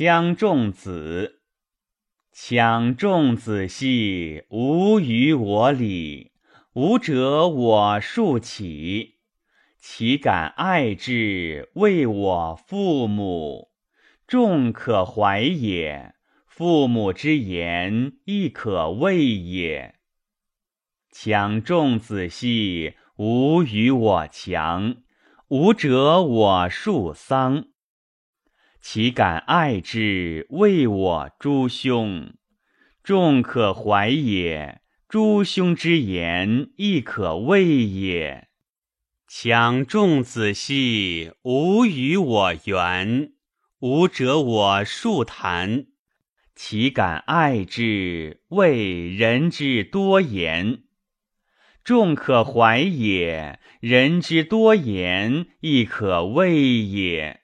羌仲子，羌仲子兮，无与我礼。吾者我庶起，岂敢爱之？为我父母，众可怀也。父母之言，亦可畏也。强仲子兮，无与我强。吾者我庶桑。岂敢爱之？为我诸兄，众可怀也。诸兄之言，亦可畏也。强众子兮，无与我缘。吾者我庶谈。岂敢爱之？为人之多言，众可怀也。人之多言，亦可畏也。